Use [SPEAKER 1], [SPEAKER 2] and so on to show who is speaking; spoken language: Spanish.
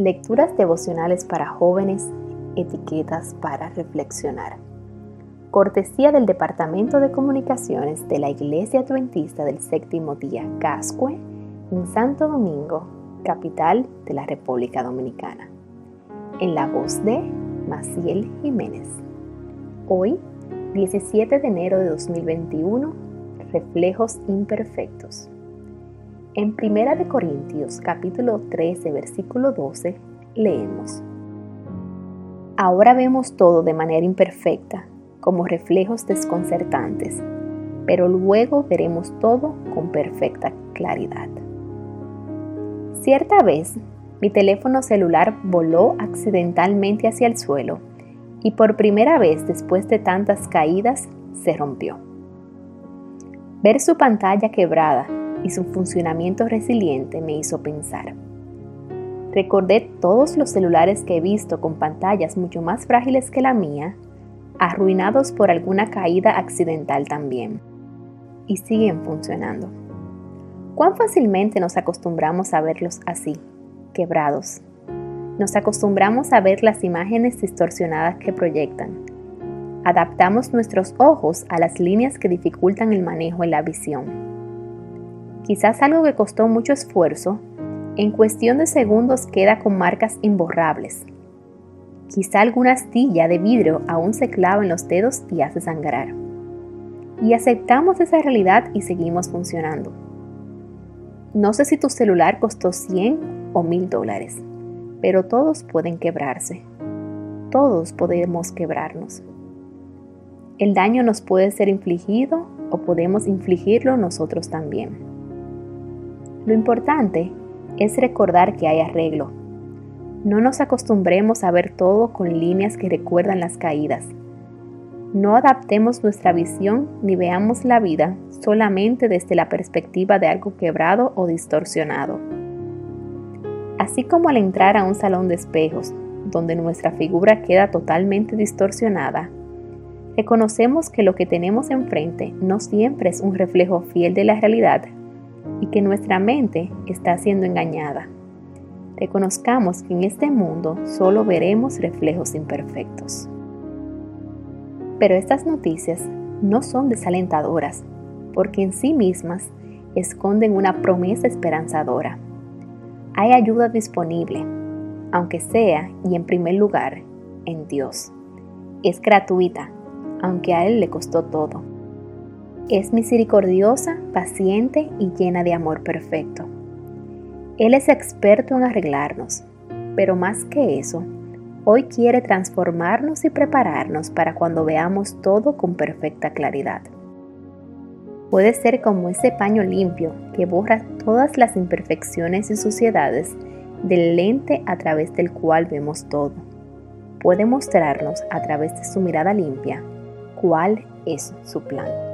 [SPEAKER 1] Lecturas devocionales para jóvenes, etiquetas para reflexionar. Cortesía del Departamento de Comunicaciones de la Iglesia Adventista del Séptimo Día Cascue, en Santo Domingo, capital de la República Dominicana. En la voz de Maciel Jiménez. Hoy, 17 de enero de 2021, Reflejos Imperfectos. En Primera de Corintios capítulo 13 versículo 12 leemos: Ahora vemos todo de manera imperfecta, como reflejos desconcertantes, pero luego veremos todo con perfecta claridad. Cierta vez, mi teléfono celular voló accidentalmente hacia el suelo y por primera vez después de tantas caídas se rompió. Ver su pantalla quebrada y su funcionamiento resiliente me hizo pensar. Recordé todos los celulares que he visto con pantallas mucho más frágiles que la mía, arruinados por alguna caída accidental también, y siguen funcionando. ¿Cuán fácilmente nos acostumbramos a verlos así, quebrados? Nos acostumbramos a ver las imágenes distorsionadas que proyectan. Adaptamos nuestros ojos a las líneas que dificultan el manejo en la visión quizás algo que costó mucho esfuerzo, en cuestión de segundos queda con marcas imborrables. Quizá alguna astilla de vidrio aún se clava en los dedos y hace sangrar. Y aceptamos esa realidad y seguimos funcionando. No sé si tu celular costó 100 o 1000 dólares, pero todos pueden quebrarse. Todos podemos quebrarnos. El daño nos puede ser infligido o podemos infligirlo nosotros también. Lo importante es recordar que hay arreglo. No nos acostumbremos a ver todo con líneas que recuerdan las caídas. No adaptemos nuestra visión ni veamos la vida solamente desde la perspectiva de algo quebrado o distorsionado. Así como al entrar a un salón de espejos, donde nuestra figura queda totalmente distorsionada, reconocemos que lo que tenemos enfrente no siempre es un reflejo fiel de la realidad y que nuestra mente está siendo engañada. Reconozcamos que en este mundo solo veremos reflejos imperfectos. Pero estas noticias no son desalentadoras, porque en sí mismas esconden una promesa esperanzadora. Hay ayuda disponible, aunque sea y en primer lugar en Dios. Es gratuita, aunque a Él le costó todo. Es misericordiosa, paciente y llena de amor perfecto. Él es experto en arreglarnos, pero más que eso, hoy quiere transformarnos y prepararnos para cuando veamos todo con perfecta claridad. Puede ser como ese paño limpio que borra todas las imperfecciones y suciedades del lente a través del cual vemos todo. Puede mostrarnos a través de su mirada limpia cuál es su plan.